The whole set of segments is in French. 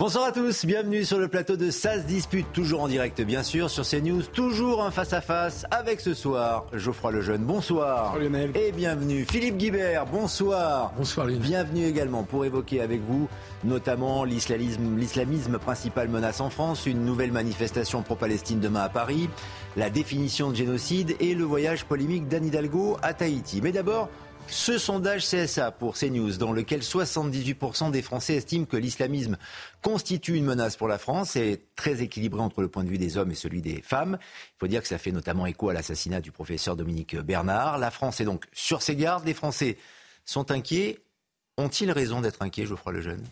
Bonsoir à tous, bienvenue sur le plateau de SAS Dispute, toujours en direct bien sûr sur CNews, toujours un face-à-face avec ce soir Geoffroy Lejeune, bonsoir. Lionel. Et bienvenue Philippe Guibert, bonsoir. Bonsoir Lionel. Bienvenue également pour évoquer avec vous notamment l'islamisme, l'islamisme principale menace en France, une nouvelle manifestation pro-Palestine demain à Paris, la définition de génocide et le voyage polémique d'Anne Hidalgo à Tahiti. Mais d'abord, ce sondage CSA pour CNews, dans lequel 78% des Français estiment que l'islamisme constitue une menace pour la France, est très équilibré entre le point de vue des hommes et celui des femmes. Il faut dire que ça fait notamment écho à l'assassinat du professeur Dominique Bernard. La France est donc sur ses gardes. Les Français sont inquiets. Ont-ils raison d'être inquiets, Geoffroy Lejeune?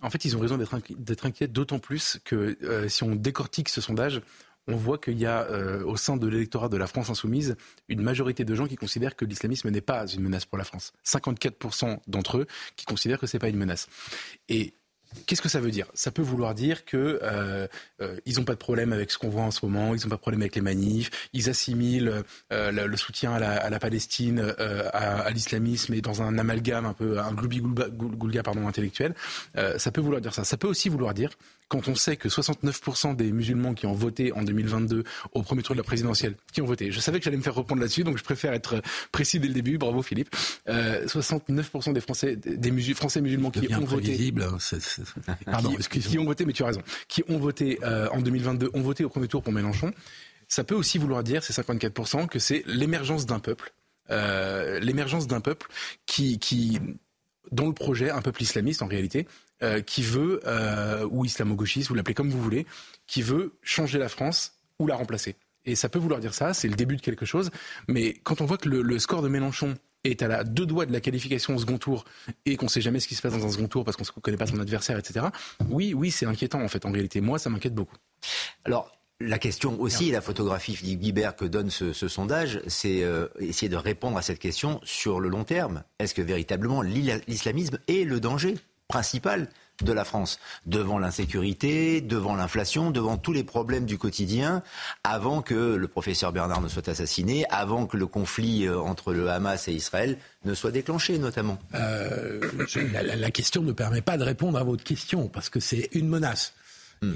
En fait, ils ont raison d'être inquiets, d'autant plus que euh, si on décortique ce sondage, on voit qu'il y a euh, au sein de l'électorat de la France insoumise une majorité de gens qui considèrent que l'islamisme n'est pas une menace pour la France. 54% d'entre eux qui considèrent que ce n'est pas une menace. Et Qu'est-ce que ça veut dire? Ça peut vouloir dire que euh, euh, ils n'ont pas de problème avec ce qu'on voit en ce moment, ils n'ont pas de problème avec les manifs, ils assimilent le, soutien à la, Palestine, à, l'islamisme et dans un amalgame un peu un gloubi-goulga intellectuel. Ça peut vouloir dire ça. Ça peut aussi vouloir dire quand on sait que 69% des musulmans qui ont voté en 2022 au premier tour de la présidentielle, qui ont voté, je savais que j'allais me faire reprendre là-dessus, donc je préfère être précis dès le début. Bravo Philippe. 69% des Français, des musul Français musulmans qui ont voté. Hein, c est, c est Pardon, qui, qui, ont voté, mais tu as raison, qui ont voté euh, en 2022, ont voté au premier tour pour Mélenchon. Ça peut aussi vouloir dire, c'est 54%, que c'est l'émergence d'un peuple, euh, l'émergence d'un peuple qui, qui, dont le projet, un peuple islamiste en réalité, euh, qui veut, euh, ou islamo-gauchiste, vous l'appelez comme vous voulez, qui veut changer la France ou la remplacer. Et ça peut vouloir dire ça, c'est le début de quelque chose. Mais quand on voit que le, score de Mélenchon est à la deux doigts de la qualification au second tour et qu'on ne sait jamais ce qui se passe dans un second tour parce qu'on ne connaît pas son adversaire, etc. Oui, oui, c'est inquiétant en fait. En réalité, moi, ça m'inquiète beaucoup. Alors. La question aussi, la photographie Philippe Guibert que donne ce, ce sondage, c'est euh, essayer de répondre à cette question sur le long terme. Est-ce que véritablement l'islamisme est le danger? Principal de la France, devant l'insécurité, devant l'inflation, devant tous les problèmes du quotidien, avant que le professeur Bernard ne soit assassiné, avant que le conflit euh, entre le Hamas et Israël ne soit déclenché notamment euh, la, la, question ne permet pas de répondre à votre question, parce que c'est une menace.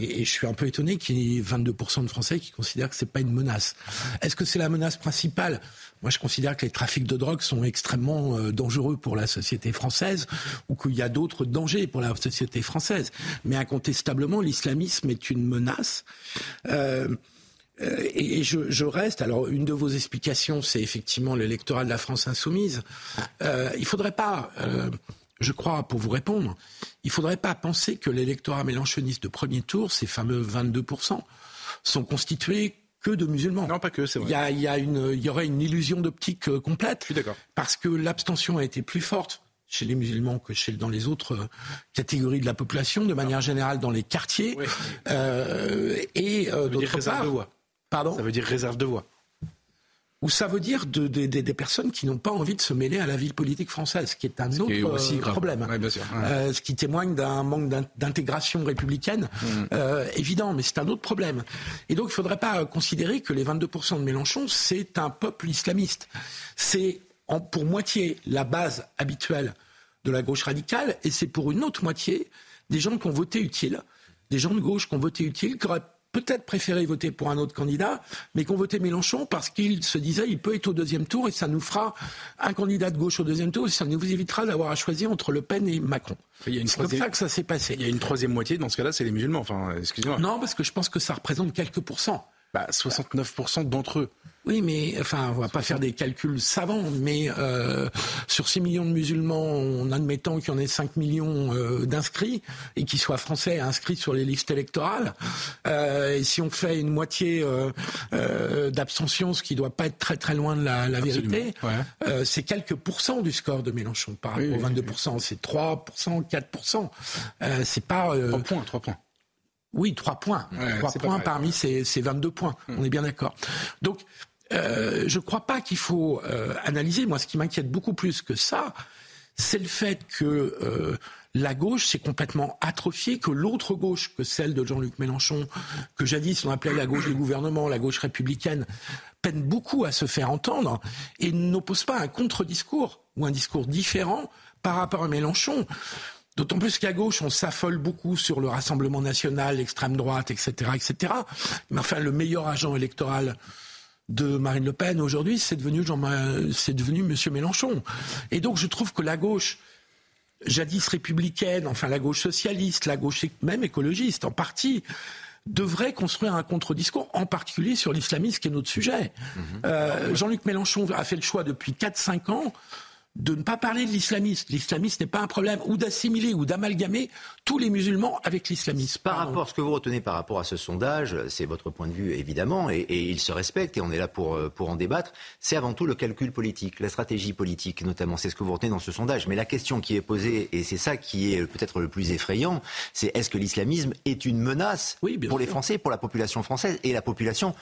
Et, et, je suis un peu étonné qu'il y ait 22% de Français qui considèrent que c'est pas une menace. Est-ce que c'est la menace principale? Moi, je considère que les trafics de drogue sont extrêmement euh, dangereux pour la société française, ou qu'il y a d'autres dangers pour la société française. Mais incontestablement, l'islamisme est une menace. Euh, et je, je, reste. Alors, une de vos explications, c'est effectivement l'électorat de la France insoumise. Euh, il faudrait pas. Je crois, pour vous répondre, il ne faudrait pas penser que l'électorat mélanchoniste de premier tour, ces fameux 22%, sont constitués que de musulmans. Non, pas que, c'est vrai. Il y, a, il, y a une, il y aurait une illusion d'optique euh, complète. Je suis d'accord. Parce que l'abstention a été plus forte chez les musulmans que chez, dans les autres euh, catégories de la population, de manière générale dans les quartiers. Oui. Euh, et euh, d'autre part... De voix. Pardon? Ça veut dire réserve de voix ou ça veut dire de, de, de, des personnes qui n'ont pas envie de se mêler à la vie politique française, ce qui est un ce autre est aussi euh, problème. Ouais, bien sûr. Ouais. Euh, ce qui témoigne d'un manque d'intégration républicaine mmh. euh, évident, mais c'est un autre problème. Et donc il ne faudrait pas considérer que les 22% de Mélenchon, c'est un peuple islamiste. C'est pour moitié la base habituelle de la gauche radicale, et c'est pour une autre moitié des gens qui ont voté utile, des gens de gauche qui ont voté utile, qui auraient peut-être préféré voter pour un autre candidat, mais qu'on votait Mélenchon parce qu'il se disait il peut être au deuxième tour et ça nous fera un candidat de gauche au deuxième tour et ça nous évitera d'avoir à choisir entre Le Pen et Macron. C'est comme ça que ça s'est passé. Il y a une troisième moitié, dans ce cas-là, c'est les musulmans. Enfin, excusez-moi. Non, parce que je pense que ça représente quelques pourcents. Bah, 69% d'entre eux. Oui, mais enfin, on va pas faire des calculs savants, mais euh, sur 6 millions de musulmans, en admettant qu'il y en ait 5 millions euh, d'inscrits et qu'ils soient français inscrits sur les listes électorales, euh, et si on fait une moitié d'abstention, ce qui doit pas être très très loin de la, vérité, c'est quelques pourcents du score de Mélenchon par rapport aux 22%. C'est 3%, 4%. c'est pas 3 points, 3 points. Oui, 3 points. 3 points parmi ces, ces 22 points. Hmm. On est bien d'accord. Donc, euh, je ne crois pas qu'il faut euh, analyser. Moi, ce qui m'inquiète beaucoup plus que ça, c'est le fait que euh, la gauche s'est complètement atrophiée, que l'autre gauche, que celle de Jean-Luc Mélenchon, que jadis on appelait la gauche du gouvernement, la gauche républicaine, peine beaucoup à se faire entendre et n'oppose pas un contre-discours ou un discours différent par rapport à Mélenchon. D'autant plus qu'à gauche, on s'affole beaucoup sur le Rassemblement national, l'extrême droite, etc., etc. Mais enfin, le meilleur agent électoral de Marine Le Pen aujourd'hui, c'est devenu Jean, c'est devenu Monsieur Mélenchon. Et donc je trouve que la gauche, jadis républicaine, enfin la gauche socialiste, la gauche même écologiste en partie, devrait construire un contre-discours, en particulier sur l'islamisme, qui est notre sujet. Mhm. Euh, Jean-Luc Mélenchon a fait le choix depuis 4-5 ans de ne pas parler de l'islamisme. L'islamisme n'est pas un problème, ou d'assimiler ou d'amalgamer tous les musulmans avec l'islamisme. Par rapport, à ce que vous retenez par rapport à ce sondage, c'est votre point de vue évidemment, et, il se respecte, et on est là pour, euh, pour en débattre, c'est avant tout le calcul politique, la stratégie politique notamment, c'est ce que vous retenez dans ce sondage. Mais la question qui est posée, et c'est ça qui est peut-être le plus effrayant, c'est est-ce que l'islamisme est une menace pour les Français, pour la population française? Et la population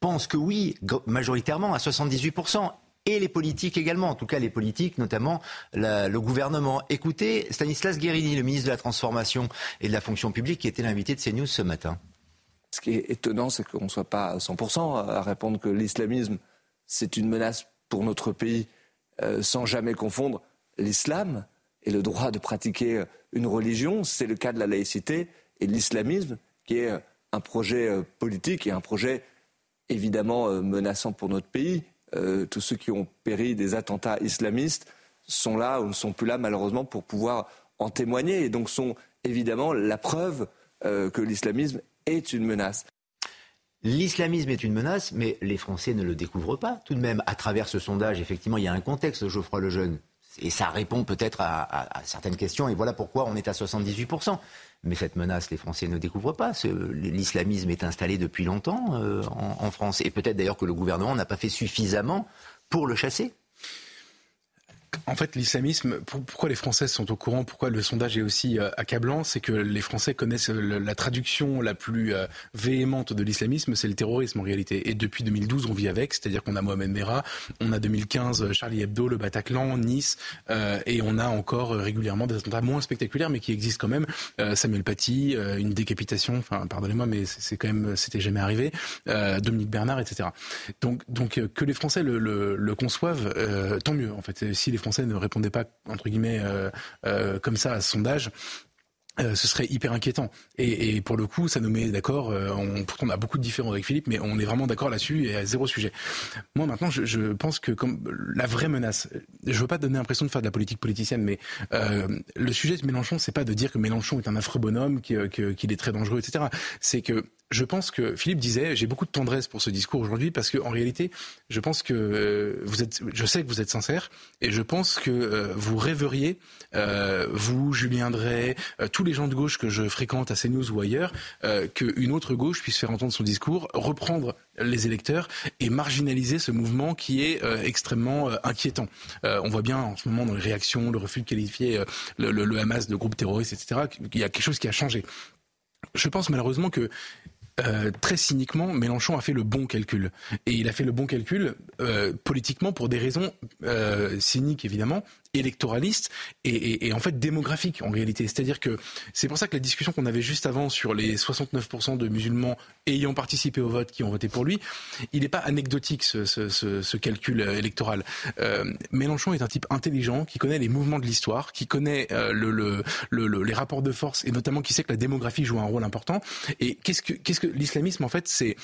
pense que oui, majoritairement à 78% et les politiques également, en tout cas les politiques, notamment le gouvernement. Écoutez Stanislas Guérini, le ministre de la Transformation et de la Fonction publique, qui était l'invité de CNews ce matin. Ce qui est étonnant, c'est qu'on ne soit pas à 100% à répondre que l'islamisme, c'est une menace pour notre pays, euh, sans jamais confondre l'islam et le droit de pratiquer une religion. C'est le cas de la laïcité et de l'islamisme, qui est un projet euh, politique et un projet évidemment euh, menaçant pour notre pays. Euh, tous ceux qui ont péri des attentats islamistes sont là ou ne sont plus là malheureusement pour pouvoir en témoigner et donc sont évidemment la preuve euh, que l'islamisme est une menace. L'islamisme est une menace, mais les Français ne le découvrent pas. Tout de même, à travers ce sondage, effectivement, il y a un contexte, Geoffroy Lejeune. Et ça répond peut-être à, certaines questions, et voilà pourquoi on est à 78%. Mais cette menace, les Français ne découvrent pas. L'islamisme est installé depuis longtemps euh, en, France. Et peut-être d'ailleurs que le gouvernement n'a pas fait suffisamment pour le chasser. En fait, l'islamisme, pourquoi les Français sont au courant, pourquoi le sondage est aussi euh, accablant, c'est que les Français connaissent la traduction la plus euh, véhémente de l'islamisme, c'est le terrorisme en réalité. Et depuis 2012, on vit avec, c'est-à-dire qu'on a Mohamed Merah, on a 2015 euh, Charlie Hebdo, le Bataclan, Nice, et on a encore régulièrement des attentats moins spectaculaires, mais qui existent quand même. Samuel Paty, une décapitation, enfin, pardonnez-moi, mais c'est quand même, c'était jamais arrivé. Dominique Bernard, etc. Donc, donc que les Français le, le, le conçoivent, tant mieux. En fait, si les Français ne répondaient pas, entre guillemets, euh, euh, comme ça à ce sondage, euh, ce serait hyper inquiétant. Et, pour le coup, ça nous met d'accord. on, pourtant, on a beaucoup de différences avec Philippe, mais on est vraiment d'accord là-dessus et à zéro sujet. Moi, maintenant, je, pense que comme la vraie menace, je veux pas donner l'impression de faire de la politique politicienne, mais le sujet de Mélenchon, c'est pas de dire que Mélenchon est un affreux bonhomme, qu'il est très dangereux, etc. C'est que je pense que Philippe disait, j'ai beaucoup de tendresse pour ce discours aujourd'hui parce qu'en réalité, je pense que euh, vous êtes, je sais que vous êtes sincère et je pense que euh, vous rêveriez, euh, vous, Julien Drey, les gens de gauche que je fréquente à CNews ou ailleurs, qu'une autre gauche puisse faire entendre son discours, reprendre les électeurs et marginaliser ce mouvement qui est extrêmement inquiétant. on voit bien en ce moment dans les réactions, le refus de qualifier le, Hamas de groupe terroriste, etc., qu'il y a quelque chose qui a changé. Je pense malheureusement que euh, très cyniquement, Mélenchon a fait le bon calcul. Et il a fait le bon calcul euh, politiquement pour des raisons euh, cyniques, évidemment, électoraliste et, en fait démographique en réalité. C'est-à-dire que c'est pour ça que la discussion qu'on avait juste avant sur les 69% de musulmans ayant participé au vote qui ont voté pour lui, il n'est pas anecdotique ce, calcul euh, électoral. Euh, Mélenchon est un type intelligent qui connaît les mouvements de l'histoire, qui connaît euh, le, les rapports de force et notamment qui sait que la démographie joue un rôle important. Et qu'est-ce que, qu'est-ce que l'islamisme en fait c'est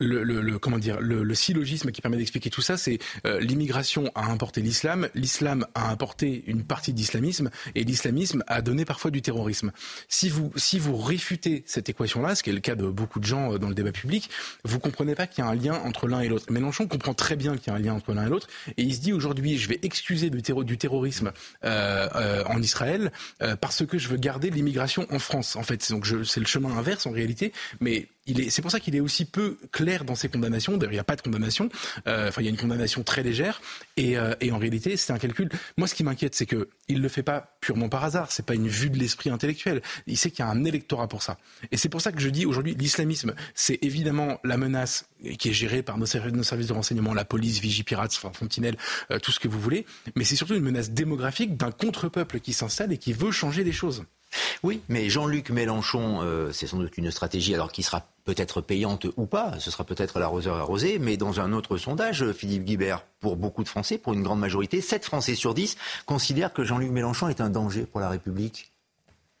le, comment dire le, syllogisme qui permet d'expliquer tout ça, c'est euh, l'immigration a importé l'islam, l'islam a importé une partie d'islamisme et l'islamisme a donné parfois du terrorisme. Si vous si vous réfutez cette équation-là, ce qui est le cas de beaucoup de gens euh, dans le débat public, vous comprenez pas qu'il y a un lien entre l'un et l'autre. Mélenchon comprend très bien qu'il y a un lien entre l'un et l'autre et il se dit aujourd'hui je vais excuser du, du terrorisme euh, en Israël parce que je veux garder l'immigration en France. En fait, donc c'est le chemin inverse en réalité, mais c'est pour ça qu'il est aussi peu clair dans ses condamnations. D'ailleurs, il n'y a pas de condamnation. Euh, enfin, il y a une condamnation très légère. Euh, et, en réalité, c'est un calcul. Moi, ce qui m'inquiète, c'est qu'il ne le fait pas purement par hasard. C'est pas une vue de l'esprit intellectuel. Il sait qu'il y a un électorat pour ça. Et c'est pour ça que je dis aujourd'hui, l'islamisme, c'est évidemment la menace qui est gérée par nos, services de renseignement, la police, Vigipirate, enfin, Sentinelle, euh, tout ce que vous voulez. Mais c'est surtout une menace démographique d'un contre-peuple qui s'installe et qui veut changer les choses. Oui, mais Jean-Luc Mélenchon, euh, c'est sans doute une stratégie, alors qui sera peut-être payante ou pas, ce sera peut-être l'arroseur arrosé, mais dans un autre sondage, Philippe Guibert, pour beaucoup de Français, pour une grande majorité, 7 Français sur 10 considèrent que Jean-Luc Mélenchon est un danger pour la République.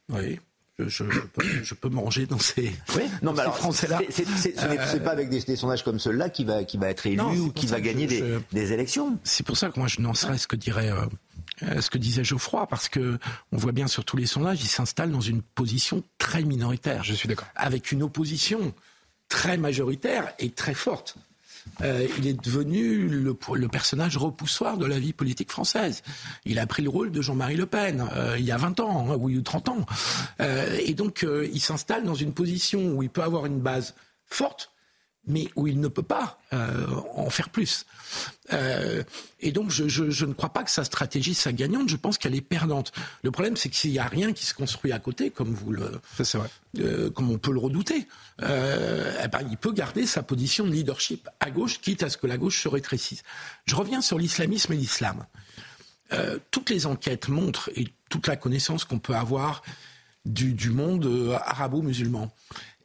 Oui. Je, peux, manger dans ces, oui. non, mais alors, Français-là. Ce n'est pas avec des, sondages comme ceux-là qui va, qui va être élu ou qui va gagner des, élections. C'est pour ça que moi, je n'en serais ce que dirait euh, ce que disait Geoffroy, parce que on voit bien sur tous les sondages, il s'installe dans une position très minoritaire. Je suis d'accord. Avec une opposition très majoritaire et très forte. Euh, il est devenu le, le, personnage repoussoir de la vie politique française. Il a pris le rôle de Jean-Marie Le Pen euh, il y a 20 ans, hein, ou 30 ans. Euh, et donc, il s'installe dans une position où il peut avoir une base forte, mais où il ne peut pas euh, en faire plus. Euh, et donc, je, je, je, ne crois pas que sa stratégie soit gagnante. Je pense qu'elle est perdante. Le problème, c'est qu'il n'y a rien qui se construit à côté, comme vous le, vrai. Euh, comme on peut le redouter. Eh ben, il peut garder sa position de leadership à gauche, quitte à ce que la gauche se rétrécisse. Je reviens sur l'islamisme et l'islam. Toutes les enquêtes montrent et toute la connaissance qu'on peut avoir du, du monde arabo-musulman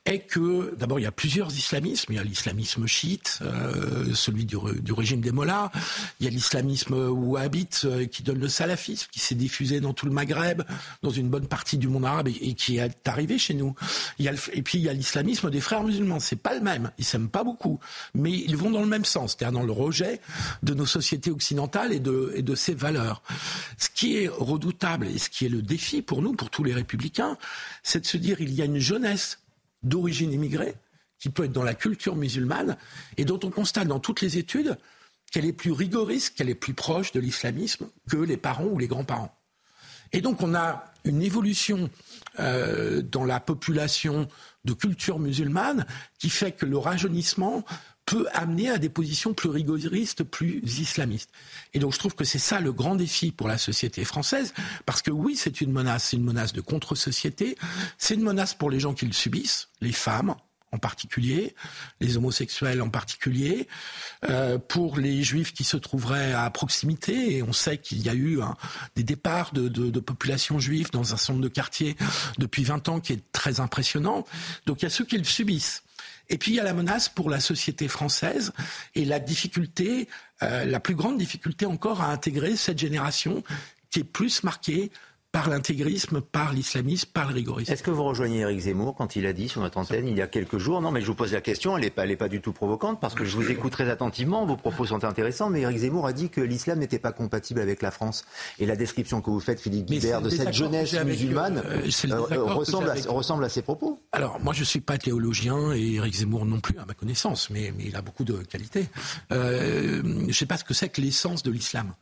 est que d'abord il y a plusieurs islamismes. Il y a l'islamisme chiite, euh, celui du, du, régime des mollahs. Il y a l'islamisme wahhabite euh, qui donne le salafisme, qui s'est diffusé dans tout le Maghreb, dans une bonne partie du monde arabe et, qui est arrivé chez nous. Il y a et puis il y a l'islamisme des frères musulmans. C'est pas le même. Ils s'aiment pas beaucoup, mais ils vont dans le même sens, c'est-à-dire dans le rejet de nos sociétés occidentales et de, et de ses valeurs. Ce qui est redoutable et ce qui est le défi pour nous, pour tous les républicains, c'est de se dire il y a une jeunesse d'origine immigrée, qui peut être dans la culture musulmane, et dont on constate dans toutes les études qu'elle est plus rigoriste, qu'elle est plus proche de l'islamisme que les parents ou les grands-parents. Et donc on a une évolution euh, dans la population de culture musulmane qui fait que le rajeunissement peut amener à des positions plus rigoristes, plus islamistes. Et donc je trouve que c'est ça le grand défi pour la société française, parce que oui, c'est une menace, c'est une menace de contre-société, c'est une menace pour les gens qui le subissent, les femmes en particulier, les homosexuels en particulier, euh, pour les juifs qui se trouveraient à proximité, et on sait qu'il y a eu un, des départs de, de, de populations juives dans un centre de quartier depuis 20 ans qui est très impressionnant. Donc il y a ceux qui le subissent. Et puis il y a la menace pour la société française et la difficulté, euh, la plus grande difficulté encore à intégrer cette génération qui est plus marquée par l'intégrisme, par l'islamisme, par le rigorisme. Est-ce que vous rejoignez Eric Zemmour quand il a dit sur notre antenne il y a quelques jours Non, mais je vous pose la question, elle n'est pas, pas, du tout provocante parce que je vous écoute très attentivement, vos propos sont intéressants, mais Eric Zemmour a dit que l'islam n'était pas compatible avec la France. Et la description que vous faites, Philippe Guibert, de cette jeunesse musulmane euh, euh, ressemble, à, ressemble, à, ses propos. Alors, moi, je ne suis pas théologien et Eric Zemmour non plus, à ma connaissance, mais, mais il a beaucoup de qualités. Euh, je ne sais pas ce que c'est que l'essence de l'islam.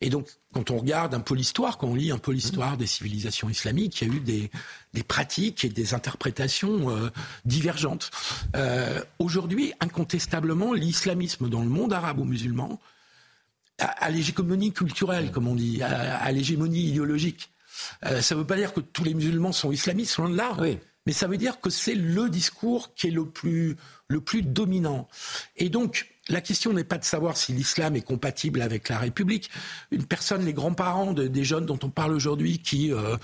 Et donc, quand on regarde un peu l'histoire, quand on lit un peu l'histoire des civilisations islamiques, il y a eu des, des pratiques et des interprétations euh, divergentes. Euh, Aujourd'hui, incontestablement, l'islamisme dans le monde arabo-musulman a, l'hégémonie culturelle, comme on dit, à, l'hégémonie idéologique. Euh, ça ne veut pas dire que tous les musulmans sont islamistes, loin de là. Oui. Mais ça veut dire que c'est le discours qui est le plus, le plus dominant. Et donc, la question n'est pas de savoir si l'islam est compatible avec la République. Une personne, les grands-parents des jeunes dont on parle aujourd'hui, qui euh,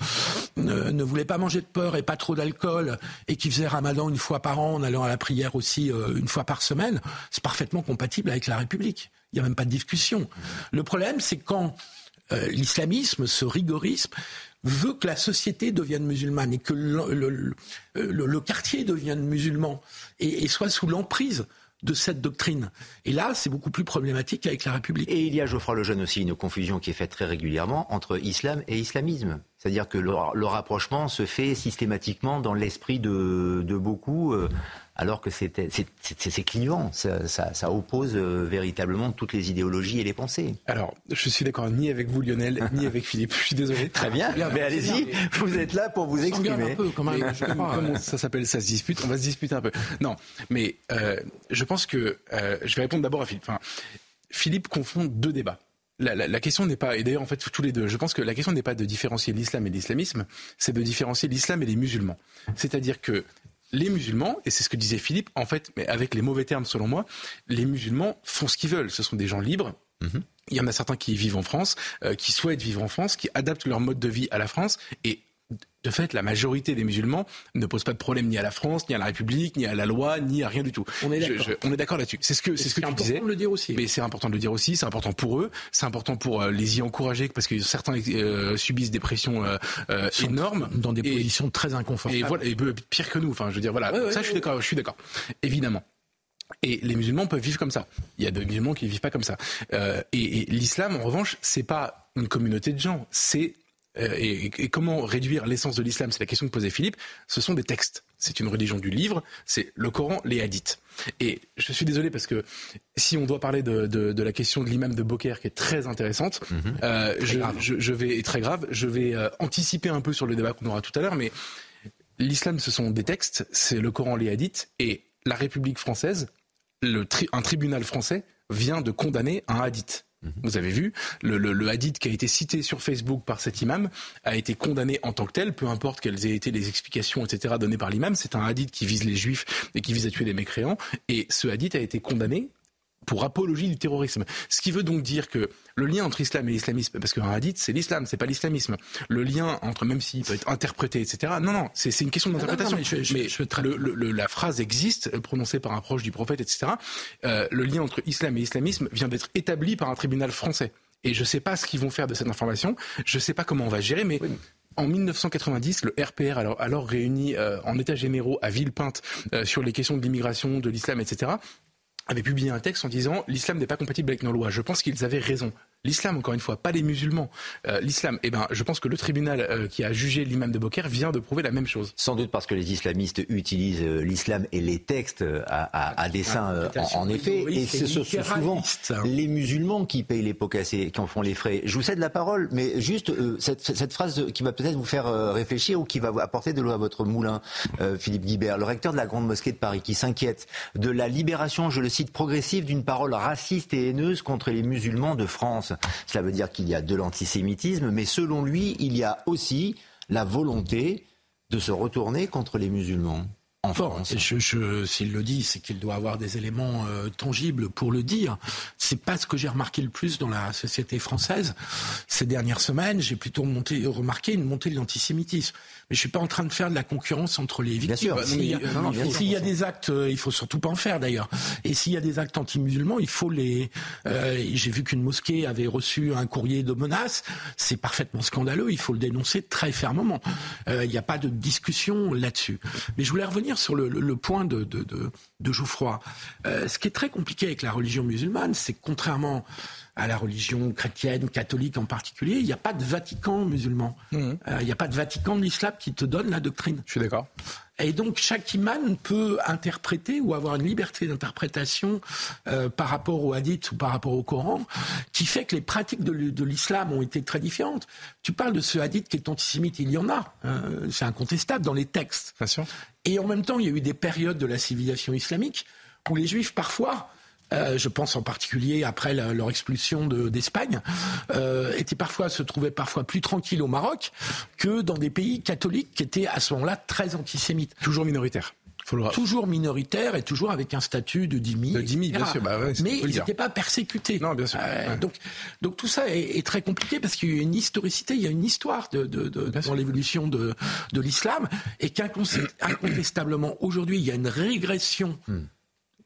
ne, voulaient pas manger de peur et pas trop d'alcool, et qui faisaient Ramadan une fois par an en allant à la prière aussi euh, une fois par semaine, c'est parfaitement compatible avec la République. Il n'y a même pas de discussion. Le problème, c'est quand euh, l'islamisme, ce rigorisme, veut que la société devienne musulmane et que le, quartier devienne musulman et soit sous l'emprise de cette doctrine. Et là, c'est beaucoup plus problématique avec la République. Et il y a, Geoffroy Lejeune aussi, une confusion qui est faite très régulièrement entre islam et islamisme. C'est-à-dire que le, rapprochement se fait systématiquement dans l'esprit de, beaucoup. Euh, alors que c'est clivant, ça, ça, oppose euh, véritablement toutes les idéologies et les pensées. Alors, je suis d'accord ni avec vous Lionel, ni avec Philippe, je suis désolé. Très bien, mais allez-y, vous êtes là pour vous exprimer. Un peu, comment, ça s'appelle, ça se dispute, on va se disputer un peu. Non, mais euh, je pense que, euh, je vais répondre d'abord à Philippe. Enfin, Philippe confond deux débats. La, la, question n'est pas, et d'ailleurs en fait tous les deux, je pense que la question n'est pas de différencier l'islam et l'islamisme, c'est de différencier l'islam et les musulmans. C'est-à-dire que les musulmans, et c'est ce que disait Philippe, en fait, mais avec les mauvais termes selon moi, les musulmans font ce qu'ils veulent. Ce sont des gens libres. Mhm. Il y en a certains qui vivent en France, euh, qui souhaitent vivre en France, qui adaptent leur mode de vie à la France. Et de fait, la majorité des musulmans ne posent pas de problème ni à la France, ni à la République, ni à la loi, ni à rien du tout. On est d'accord. on est d'accord là-dessus. C'est ce que c'est ce que tu disais. C'est important de le dire aussi. Mais c'est important de le dire aussi. C'est important pour eux. C'est important pour euh, les y encourager parce que certains euh, subissent des pressions euh, énormes dans des positions très inconfortables. Et voilà, et pire que nous. Enfin, je veux dire, voilà. ça, je suis d'accord. Je suis d'accord. Évidemment. Et les musulmans peuvent vivre comme ça. Il y a des musulmans qui ne vivent pas comme ça. et, et l'islam, en revanche, c'est pas une communauté de gens. C'est euh, et, comment réduire l'essence de l'islam, c'est la question que posait Philippe, ce sont des textes. C'est une religion du livre, c'est le Coran, les hadiths. Et je suis désolé parce que si on doit parler de, la question de l'imam de Boker qui est très intéressante, mhm. euh, je, vais, et très grave, je vais euh, anticiper un peu sur le débat qu'on aura tout à l'heure, mais l'islam ce sont des textes, c'est le Coran, les hadiths, et la République française, le un tribunal français vient de condamner un hadith. Mhm. Vous avez vu, le, hadith qui a été cité sur Facebook par cet imam a été condamné en tant que tel, peu importe quelles aient été les explications, etc., données par l'imam. C'est un hadith qui vise les juifs et qui vise à tuer les mécréants. Et ce hadith a été condamné pour apologie du terrorisme. Ce qui veut donc dire que le lien entre islam et l'islamisme, parce qu'un hadith, c'est l'islam, c'est pas l'islamisme. Le lien entre, même s'il peut être interprété, etc. Non, non, c'est une question d'interprétation. mais, la phrase existe, euh, prononcée par un proche du prophète, etc. Euh, le lien entre islam et islamisme vient d'être établi par un tribunal français. Et je ne sais pas ce qu'ils vont faire de cette information. Je ne sais pas comment on va gérer, mais En 1990, le RPR, alors, alors réuni euh, en état généraux à Villepinte sur les questions de l'immigration, de l'islam, etc., avait publié un texte en disant l'islam n'est pas compatible avec nos lois. Je pense qu'ils avaient raison. L'islam, encore une fois, pas les musulmans. Euh, l'islam, eh ben, je pense que le tribunal euh, qui a jugé l'imam de Boker vient de prouver la même chose. Sans doute parce que les islamistes utilisent euh, l'islam et les textes à, dessein, en, effet. Et ce sont souvent hein. les musulmans qui payent les pots cassés, qui en font les frais. Je vous cède la parole, mais juste cette, phrase qui va peut-être vous faire réfléchir ou qui va apporter de l'eau à votre moulin, Philippe Guibert, le recteur de la Grande Mosquée de Paris, qui s'inquiète de la libération, je le cite, progressive d'une parole raciste et haineuse contre les musulmans de France. Cela veut dire qu'il y a de l'antisémitisme, mais selon lui, il y a aussi la volonté de se retourner contre les musulmans. En France. s'il le dit, c'est qu'il doit avoir des éléments euh, tangibles pour le dire. C'est pas ce que j'ai remarqué le plus dans la société française ces dernières semaines. J'ai plutôt remarqué une montée de l'antisémitisme. Mais je suis pas en train de faire de la concurrence entre les victimes. S'il y a, des actes, euh, il faut surtout pas en faire d'ailleurs. Et s'il y a des actes anti-musulmans, il faut les. Euh, j'ai vu qu'une mosquée avait reçu un courrier de menace. C'est parfaitement scandaleux. Il faut le dénoncer très fermement. Euh, il n'y a pas de discussion là-dessus. Mais je voulais revenir sur le, point de, de, de, Geoffroy. ce qui est très compliqué avec la religion musulmane, c'est que contrairement à la religion chrétienne, catholique en particulier, il n'y a pas de Vatican musulman. Mmh. Euh, il n'y a pas de Vatican de l'islam qui te donne la doctrine. Je suis d'accord. Et donc chaque imam peut interpréter ou avoir une liberté d'interprétation euh, par rapport au hadith ou par rapport au Coran, qui fait que les pratiques de l'islam ont été très différentes. Tu parles de ce hadith qui est antisémite, il y en a, euh, c'est incontestable dans les textes. Bien sûr. Et en même temps, il y a eu des périodes de la civilisation islamique où les juifs parfois euh, je pense en particulier après leur expulsion d'Espagne, euh, étaient parfois se trouvaient parfois plus tranquilles au Maroc que dans des pays catholiques qui étaient à ce moment-là très antisémites. Toujours minoritaires. Toujours minoritaire et toujours avec un statut de dhimmi. De dhimmi, bien sûr. Bah mais ils n'étaient pas persécutés. Non, bien sûr. Euh, donc, donc tout ça est, très compliqué parce qu'il y a une historicité, il y a une histoire de, de, de dans l'évolution de, de l'islam et qu'incontestablement aujourd'hui il y a une régression. Hmm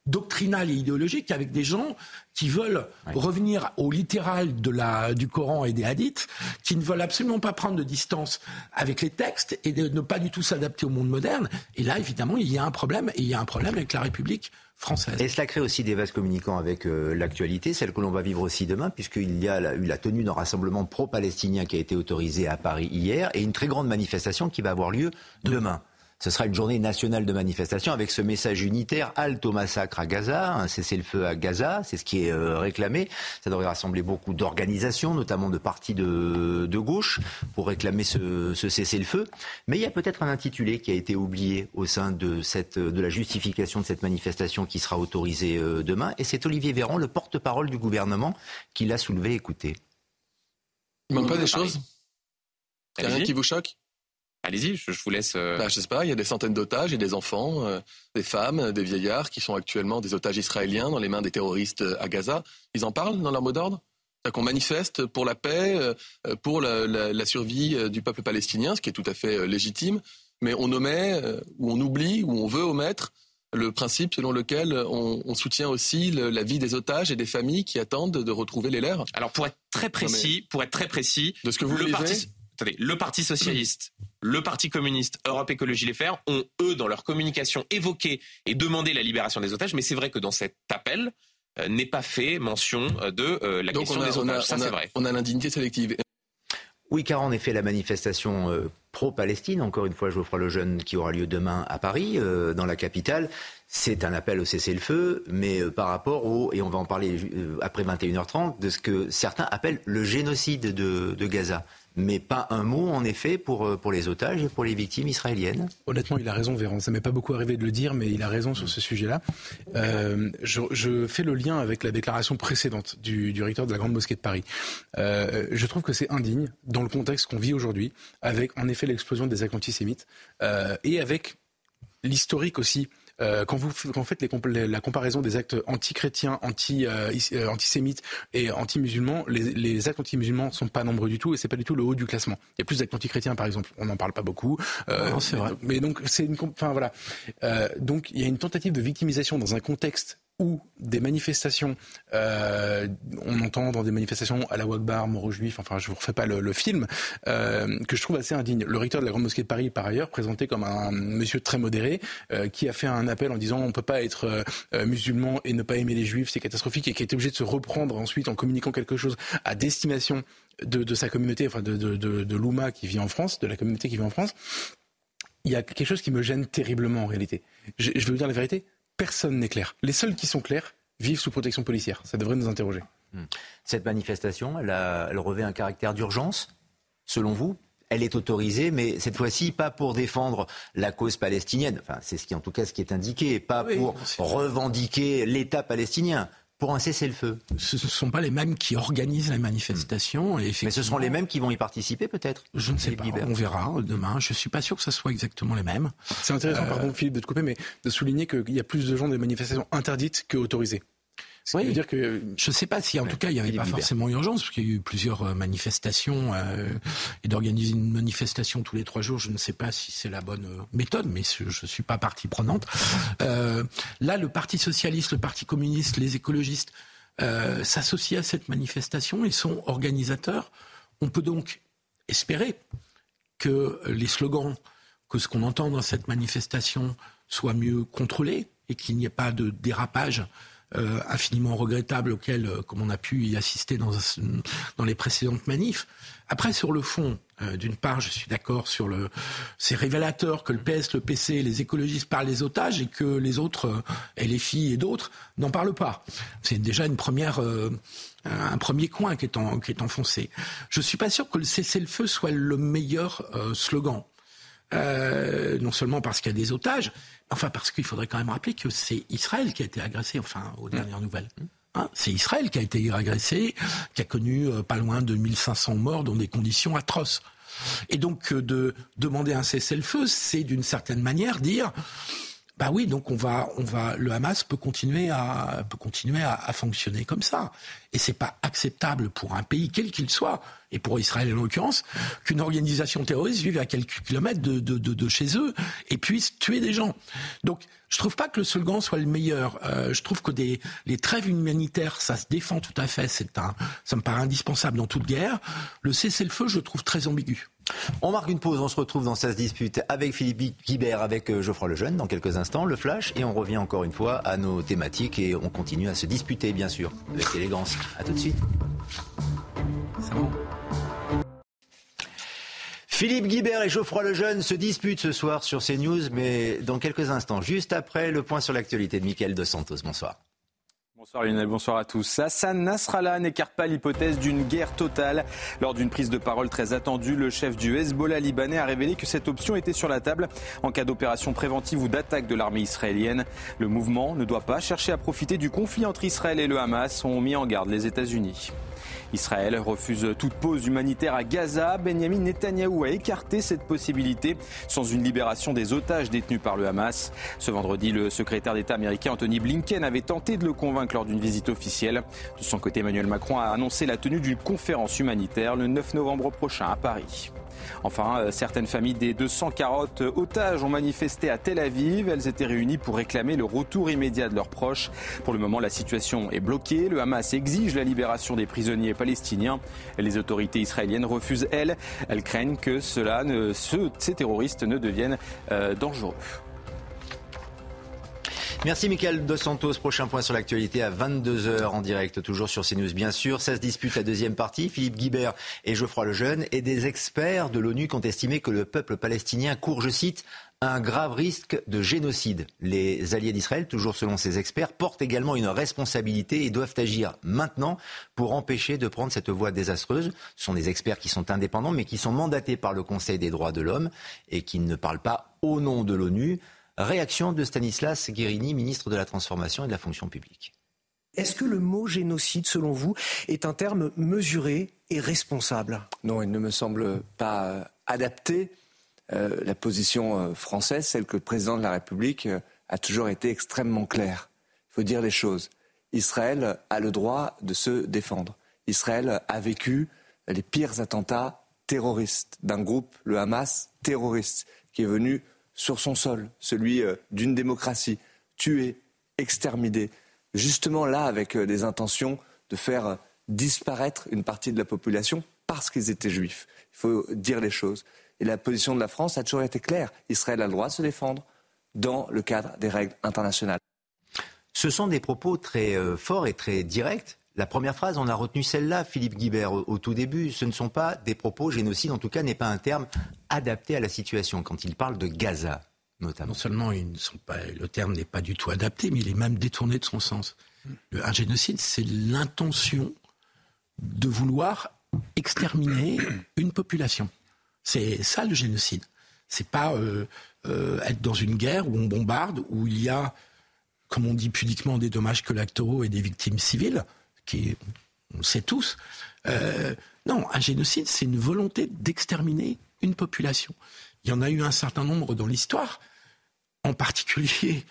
doctrinale et idéologique avec des gens qui veulent revenir au littéral de la, du Coran et des hadiths, qui ne veulent absolument pas prendre de distance avec les textes et de ne pas du tout s'adapter au monde moderne. Et là, évidemment, il y a un problème, et il y a un problème avec la République française. Et cela crée aussi des vases communicants avec euh, l'actualité, celle que l'on va vivre aussi demain, puisqu'il y a eu la tenue d'un rassemblement pro-palestinien qui a été autorisé à Paris hier, et une très grande manifestation qui va avoir lieu demain. Ce sera une journée nationale de manifestation avec ce message unitaire halte au massacre à Gaza, un cessez-le-feu à Gaza, c'est ce qui est euh, réclamé. Ça devrait rassembler beaucoup d'organisations, notamment de partis de, gauche, pour réclamer ce, cessez-le-feu. Mais il y a peut-être un intitulé qui a été oublié au sein de, cette, de la justification de cette manifestation qui sera autorisée euh, demain, et c'est Olivier Véran, le porte-parole du gouvernement, qui l'a soulevé. Écoutez. Il manque pas des choses? Il y a rien qui vous choque? Allez-y, je, vous laisse. Euh, bah, je sais pas, il y a des centaines d'otages et des enfants, euh, des femmes, des vieillards qui sont actuellement des otages israéliens dans les mains des terroristes euh, à Gaza. Ils en parlent dans leur mot d'ordre? C'est-à-dire qu'on manifeste pour la paix, pour la, survie du peuple palestinien, ce qui est tout à fait légitime, mais on omet, ou on oublie, ou on veut omettre le principe selon lequel on, soutient aussi la vie des otages et des familles qui attendent de retrouver les leurs. Alors pour être très précis, pour être très précis, de ce que vous le attendez, le Parti socialiste, le Parti communiste, Europe Écologie Les Verts ont, eux, dans leur communication, évoqué et demandé la libération des otages. Mais c'est vrai que dans cet appel, euh, n'est pas fait mention euh, de euh, la question des otages. Ça, c'est vrai. On a l'indignité sélective. Oui, car en effet, la manifestation pro-Palestine, encore une fois, Geoffroy Lejeune, qui aura lieu demain à Paris, dans la capitale, c'est un appel au cessez-le-feu, mais par rapport au, et on va en parler après 21h30, de ce que certains appellent le génocide de Gaza mais pas un mot en effet pour, euh, pour les otages et pour les victimes israéliennes. Honnêtement, il a raison, Véran. Ça m'est pas beaucoup arrivé de le dire, mais il a raison sur ce sujet-là. Euh, je, fais le lien avec la déclaration précédente du, du recteur de la Grande Mosquée de Paris. Euh, je trouve que c'est indigne dans le contexte qu'on vit aujourd'hui, avec en effet l'explosion des actes antisémites et avec l'historique aussi euh, quand vous faites la comparaison des actes anti-chrétiens, anti, euh, euh, antisémites et anti-musulmans, les, actes anti-musulmans sont pas nombreux du tout et c'est pas du tout le haut du classement. Il y a plus d'actes anti-chrétiens par exemple, on n'en parle pas beaucoup. c'est vrai. Mais donc c'est une, enfin voilà. donc il y a une tentative de victimisation dans un contexte ou des manifestations, euh, on entend dans des manifestations à la Wagbar, mort aux juifs, enfin je vous refais pas le, film, euh, que je trouve assez indigne. Le recteur de la Grande Mosquée de Paris, par ailleurs, présenté comme un monsieur très modéré, euh, qui a fait un appel en disant on ne peut pas être musulman et ne pas aimer les juifs, c'est catastrophique, et qui a été obligé de se reprendre ensuite en communiquant quelque chose à destination de, sa communauté, enfin de, de, de l'Ouma qui vit en France, de la communauté qui vit en France. Il y a quelque chose qui me gêne terriblement en réalité. Je, je vais vous dire la vérité, personne n'est clair. Les seuls qui sont clairs vivent sous protection policière. Ça devrait nous interroger. Hmm. Cette manifestation, elle, revêt un caractère d'urgence, selon vous elle est autorisée, mais cette fois-ci pas pour défendre la cause palestinienne. Enfin, c'est ce qui, en tout cas, ce qui est indiqué, pas pour revendiquer l'État palestinien pour un cessez-le-feu. Ce ne sont pas les mêmes qui organisent la manifestation. Et Mais ce seront les mêmes qui vont y participer peut-être Je ne sais pas, on verra demain. Je ne suis pas sûr que ce soit exactement les mêmes. C'est intéressant, euh... pardon Philippe de te couper, mais de souligner qu'il y a plus de gens des manifestations interdites que autorisées. Oui. dire que je ne sais pas si en tout cas il n'y avait pas forcément urgence parce qu'il y a eu plusieurs euh, manifestations euh, et d'organiser une manifestation tous les trois jours, je ne sais pas si c'est la bonne euh, méthode, mais je ne suis pas partie prenante. Euh, là, le Parti socialiste, le Parti communiste, les écologistes euh, s'associent à cette manifestation et sont organisateurs. On peut donc espérer que les slogans, que ce qu'on entend dans cette manifestation soit mieux contrôlé et qu'il n'y ait pas de dérapage euh, infiniment regrettable auquel, euh, comme on a pu y assister dans, dans les précédentes manifs. Après, sur le fond, euh, d'une part, je suis d'accord sur le. C'est révélateur que le PS, le PC, les écologistes parlent des otages et que les autres, et les filles et d'autres, n'en parlent pas. C'est déjà une première. un premier coin qui est, en, qui est enfoncé. Je suis pas sûr que le cessez-le-feu soit le meilleur slogan. Non seulement parce qu'il y a des otages, Enfin, parce qu'il faudrait quand même rappeler que c'est Israël qui a été agressé, enfin, aux dernières nouvelles. Hein, c'est Israël qui a été agressé, qui a connu euh, pas loin de 1500 morts dans des conditions atroces. Et donc, euh, de demander un cessez-le-feu, c'est d'une certaine manière dire bah oui, donc on va, on va, le Hamas peut continuer à, peut continuer à, à fonctionner comme ça. Et c'est pas acceptable pour un pays quel qu'il soit, et pour Israël en l'occurrence, qu'une organisation terroriste vive à quelques kilomètres de, de, de, chez eux et puisse tuer des gens. Donc, je trouve pas que le slogan soit le meilleur. Euh, je trouve que des, les trêves humanitaires, ça se défend tout à fait. C'est un, ça me paraît indispensable dans toute guerre. Le cessez-le-feu, je trouve très ambigu. On marque une pause, on se retrouve dans Ça se dispute avec Philippe Guibert, avec euh, Geoffroy Lejeune dans quelques instants, le flash, et on revient encore une fois à nos thématiques et on continue à se disputer bien sûr, avec élégance. A tout de suite. Philippe Guibert et Geoffroy Lejeune se disputent ce soir sur CNews, mais dans quelques instants, juste après le point sur l'actualité de Mickaël Dos Santos. Bonsoir. Bonsoir Lionel, bonsoir à tous. Hassan Nasrallah n'écarte pas l'hypothèse d'une guerre totale. Lors d'une prise de parole très attendue, le chef du Hezbollah libanais a révélé que cette option était sur la table en cas d'opération préventive ou d'attaque de l'armée israélienne. Le mouvement ne doit pas chercher à profiter du conflit entre Israël et le Hamas, ont mis en garde les États-Unis. Israël refuse toute pause humanitaire à Gaza. Benjamin Netanyahou a écarté cette possibilité sans une libération des otages détenus par le Hamas. Ce vendredi, le secrétaire d'État américain Anthony Blinken avait tenté de le convaincre lors d'une visite officielle. De son côté, Emmanuel Macron a annoncé la tenue d'une conférence humanitaire le 9 novembre prochain à Paris. Enfin, euh, certaines familles des 240 otages ont manifesté à Tel Aviv. Elles étaient réunies pour réclamer le retour immédiat de leurs proches. Pour le moment, la situation est bloquée. Le Hamas exige la libération des prisonniers palestiniens. Les autorités israéliennes refusent, elles. Elles craignent que ces terroristes ne deviennent euh, dangereux. Merci Michael Dos Santos. Prochain point sur l'actualité à 22h en direct, toujours sur CNews bien sûr. Ça se dispute la deuxième partie. Philippe Guibert et Geoffroy Lejeune et des experts de l'ONU qui ont estimé que le peuple palestinien court, je cite, un grave risque de génocide. Les alliés d'Israël, toujours selon ces experts, portent également une responsabilité et doivent agir maintenant pour empêcher de prendre cette voie désastreuse. Ce sont des experts qui sont indépendants mais qui sont mandatés par le Conseil des droits de l'homme et qui ne parlent pas au nom de l'ONU. Réaction de Stanislas Guérini, ministre de la Transformation et de la Fonction publique. Est-ce que le mot génocide, selon vous, est un terme mesuré et responsable? Non, il ne me semble pas euh, adapté. Euh, la position euh, française, celle que le président de la République a toujours été extrêmement claire. Il faut dire les choses. Israël a le droit de se défendre. Israël a vécu les pires attentats terroristes d'un groupe, le Hamas, terroriste, qui est venu sur son sol, celui euh, d'une démocratie, tuée, exterminée, justement là avec euh, des intentions de faire euh, disparaître une partie de la population parce qu'ils étaient juifs. Il faut dire les choses. Et la position de la France a toujours été claire. Israël a le droit de se défendre dans le cadre des règles internationales. Ce sont des propos très forts et très directs. La première phrase, on a retenu celle-là, Philippe Guibert, au, tout début. Ce ne sont pas des propos génocides, en tout cas, n'est pas un terme adapté à la situation. Quand il parle de Gaza, notamment. Non seulement ils ne sont pas, le terme n'est pas du tout adapté, mais il est même détourné de son sens. un génocide, c'est l'intention de vouloir exterminer une population. C'est ça le génocide. C'est pas euh, euh, être dans une guerre où on bombarde, où il y a, comme on dit pudiquement, des dommages collatéraux et des victimes civiles qui on le sait tous. Euh, non, un génocide, c'est une volonté d'exterminer une population. Il y en a eu un certain nombre dans l'histoire, en particulier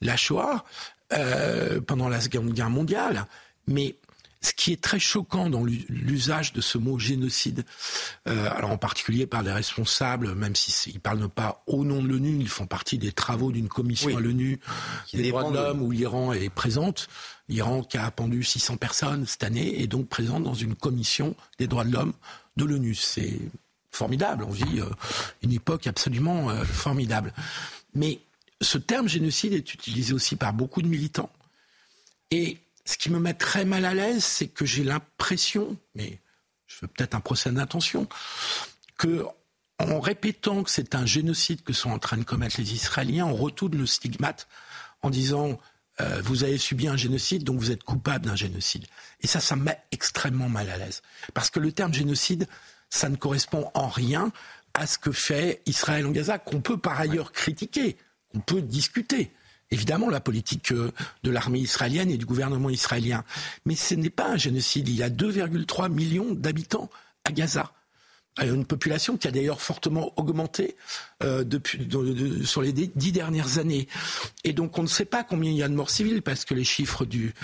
la Shoah, euh, pendant la Seconde Guerre mondiale. Mais ce qui est très choquant dans l'usage de ce mot génocide, euh, alors en particulier par les responsables, même s'ils ne parlent pas au nom de l'ONU, ils font partie des travaux d'une commission à l'ONU des droits de l'homme où l'Iran est présente. L'Iran qui a pendu 600 personnes cette année est donc présente dans une commission des droits de l'homme de l'ONU. C'est formidable, on vit euh, une époque absolument euh, formidable. Mais ce terme génocide est utilisé aussi par beaucoup de militants. Et ce qui me met très mal à l'aise, c'est que j'ai l'impression, mais je fais peut-être un procès d'intention, que en répétant que c'est un génocide que sont en train de commettre les Israéliens, on retourne le stigmate en disant euh, vous avez subi un génocide, donc vous êtes coupable d'un génocide. Et ça, ça me met extrêmement mal à l'aise. Parce que le terme génocide, ça ne correspond en rien à ce que fait Israël en Gaza, qu'on peut par ailleurs critiquer, qu'on peut discuter évidemment la politique euh, de l'armée israélienne et du gouvernement israélien. Mais ce n'est pas un génocide. Il y a 2,3 millions d'habitants à Gaza. Une population qui a d'ailleurs fortement augmenté euh, depuis, sur les dix dernières années. Et donc on ne sait pas combien il y a de morts civiles parce que les chiffres du,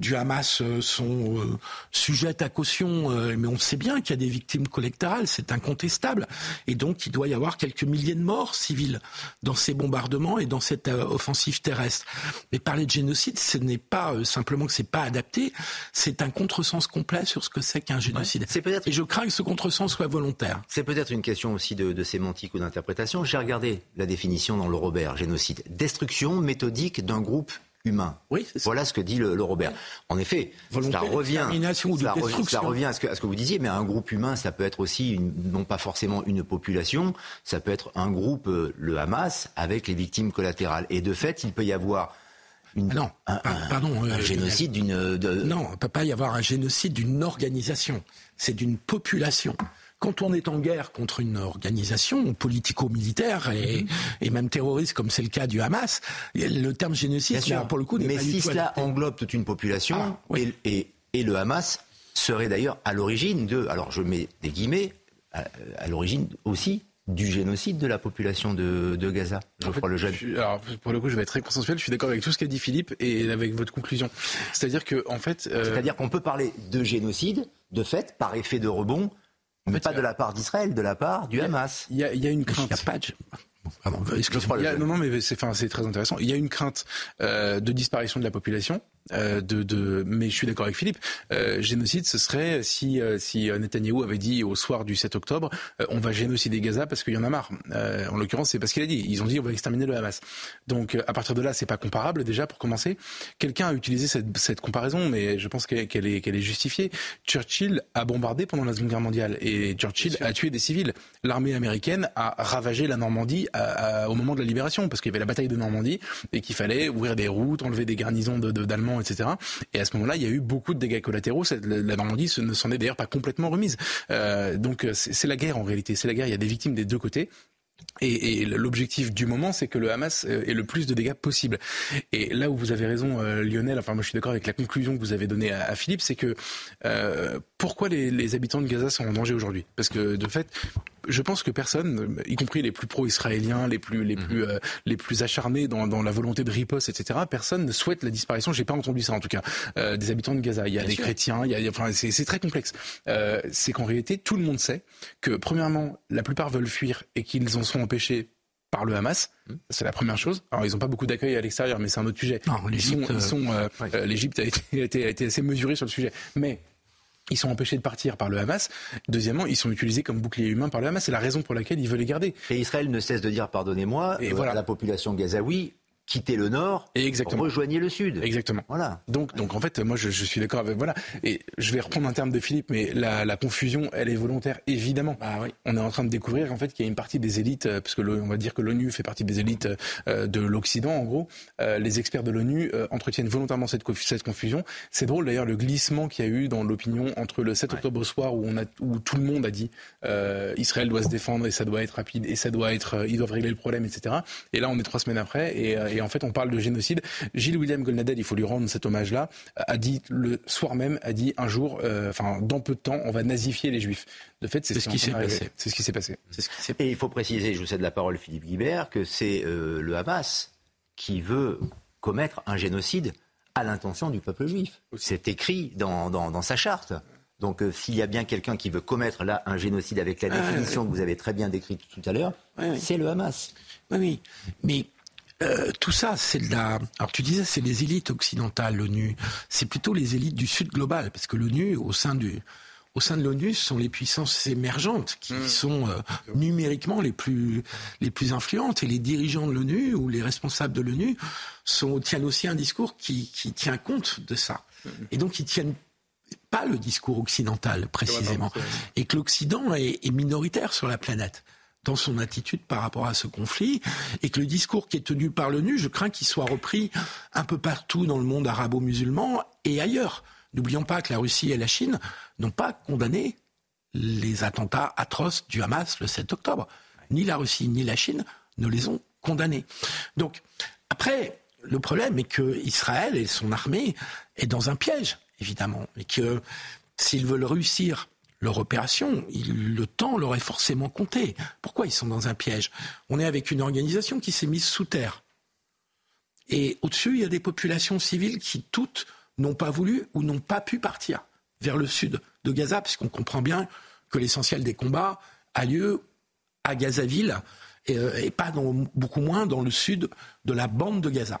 du Hamas euh, sont euh, sujets à caution, mais on sait bien qu'il y a des victimes collectorales, c'est incontestable. Et donc il doit y avoir quelques milliers de morts civiles dans ces bombardements et dans cette offensive terrestre. Mais parler de génocide, ce n'est pas simplement que c'est pas adapté, c'est un contresens complet sur ce que c'est qu'un génocide. et je crains que ce contresens soit volontaire. C'est peut-être une question aussi de, de sémantique ou d'interprétation j'ai regardé la définition dans le Robert, génocide. Destruction méthodique d'un groupe humain. Oui, voilà ce que dit le, Robert. En effet, ça revient, ça, revient, à, ce que, vous disiez, mais un groupe humain, ça peut être aussi, non pas forcément une population, ça peut être un groupe, euh, le Hamas, avec les victimes collatérales. Et de fait, il peut y avoir une, non, un, pardon, un, euh, génocide d'une. Non, il ne peut pas y avoir un génocide d'une organisation. C'est d'une population quand on est en guerre contre une organisation politico-militaire et, même terroriste, comme c'est le cas du Hamas, le terme génocide, pour le coup, Mais si cela englobe toute une population, ah, et, le Hamas serait d'ailleurs à l'origine de, alors je mets des guillemets, à, l'origine aussi du génocide de la population de, Gaza, je crois le jeune. alors, pour le coup, je vais être très consensuel. Je suis d'accord avec tout ce qu'a dit Philippe et avec votre conclusion. C'est-à-dire que, en fait, euh, c'est-à-dire qu'on peut parler de génocide, de fait, par effet de rebond, mais pas de la part d'Israël, de la part du Hamas. Il y, a, une crainte. Non, non, mais c'est très intéressant. Il y a une crainte euh, de disparition de la population euh, de, de, mais je suis d'accord avec Philippe. Euh, génocide, ce serait si euh, si Netanyahou avait dit au soir du 7 octobre, euh, on va génocider Gaza parce qu'il y en a marre. En l'occurrence, c'est parce qu'il a dit. Ils ont dit on va exterminer le Hamas. Donc à partir de là, c'est pas comparable déjà pour commencer. Quelqu'un a utilisé cette, cette comparaison, mais je pense qu'elle est qu'elle est justifiée. Churchill a bombardé pendant la Seconde Guerre mondiale et Churchill a tué des civils. L'armée américaine a ravagé la Normandie au moment de la libération parce qu'il y avait la bataille de Normandie et qu'il fallait ouvrir des routes, enlever des garnisons d'Allemands etc. Et à ce moment-là, il y a eu beaucoup de dégâts collatéraux. La Normandie ne s'en est d'ailleurs pas complètement remise. Euh, donc c'est la guerre en réalité. C'est la guerre. Il y a des victimes des deux côtés. Et, l'objectif du moment, c'est que le Hamas euh, ait le plus de dégâts possible. Et là où vous avez raison, euh, Lionel, enfin moi je suis d'accord avec la conclusion que vous avez donnée à, Philippe, c'est que euh, pourquoi les, habitants de Gaza sont en danger aujourd'hui? Parce que de fait, je pense que personne, y compris les plus pro-israéliens, les plus les plus mhm. euh, les plus acharnés dans, dans, la volonté de riposte, etc. Personne ne souhaite la disparition. J'ai pas entendu ça en tout cas euh, des habitants de Gaza. Il y a des chrétiens, il y a, enfin c'est très complexe. Euh, c'est qu'en réalité tout le monde sait que premièrement la plupart veulent fuir et qu'ils en sont empêchés par le Hamas. Mhm. C'est la première chose. Alors, ils n'ont pas beaucoup d'accueil à l'extérieur, mais c'est un autre sujet. l'Égypte, l'Égypte a, été, a été assez mesurée sur le sujet. Mais ils sont empêchés de partir par le Hamas. Deuxièmement, ils sont utilisés comme boucliers humains par le Hamas. C'est la raison pour laquelle ils veulent les garder. Et Israël ne cesse de dire, pardonnez-moi, euh, à la population gazaoui, quittez le nord, et exactement. rejoignez le sud. Exactement. Voilà. Donc, donc en fait, moi, je, je suis d'accord avec voilà. Et je vais reprendre un terme de Philippe, mais la, la confusion, elle est volontaire, évidemment. Ah, oui. On est en train de découvrir en fait qu'il y a une partie des élites, euh, parce que on va dire que l'ONU fait partie des élites euh, de l'Occident, en gros. Euh, les experts de l'ONU euh, entretiennent volontairement cette, cette confusion. C'est drôle d'ailleurs le glissement qu'il y a eu dans l'opinion entre le 7 octobre au soir où on a où tout le monde a dit Israël doit se défendre et ça doit être rapide et ça doit être ils doivent régler le problème, etc. Et là, on est trois semaines après et, et en fait, on parle de génocide. Gilles William Golnadel, il faut lui rendre cet hommage-là, a dit le soir même, a dit un jour, euh, enfin dans peu de temps, on va nazifier les Juifs. De fait, c'est ce, qui s'est passé. C'est ce qui s'est passé. Et il faut préciser, je vous cède la parole, Philippe Guibert, que c'est euh, le Hamas qui veut commettre un génocide à l'intention du peuple juif. C'est écrit dans, dans, sa charte. Donc euh, s'il y a bien quelqu'un qui veut commettre là un génocide avec la ah, définition que vous avez très bien décrite tout à l'heure, c'est le Hamas. Oui, oui. Mais euh, tout ça, c'est de la. Alors tu disais, c'est les élites occidentales, l'ONU. C'est plutôt les élites du Sud global, parce que l'ONU, au sein du, au sein de l'ONU, ce sont les puissances émergentes qui mmh. sont euh, numériquement les plus les plus influentes et les dirigeants de l'ONU ou les responsables de l'ONU sont tiennent aussi un discours qui, qui tient compte de ça. Mmh. Et donc ils tiennent pas le discours occidental précisément et que l'Occident est minoritaire sur la planète dans son attitude par rapport à ce conflit et que le discours qui est tenu par l'ONU, je crains qu'il soit repris un peu partout dans le monde arabo-musulman et ailleurs. N'oublions pas que la Russie et la Chine n'ont pas condamné les attentats atroces du Hamas le 7 octobre. Ni la Russie ni la Chine ne les ont condamnés. Donc, après, le problème est que Israël et son armée est dans un piège, évidemment, et que s'ils veulent réussir leur opération, le temps leur est forcément compté. Pourquoi ils sont dans un piège? On est avec une organisation qui s'est mise sous terre. Et au-dessus, il y a des populations civiles qui toutes n'ont pas voulu ou n'ont pas pu partir vers le sud de Gaza, puisqu'on comprend bien que l'essentiel des combats a lieu à Gazaville et, euh, et pas dans, beaucoup moins dans le sud de la bande de Gaza.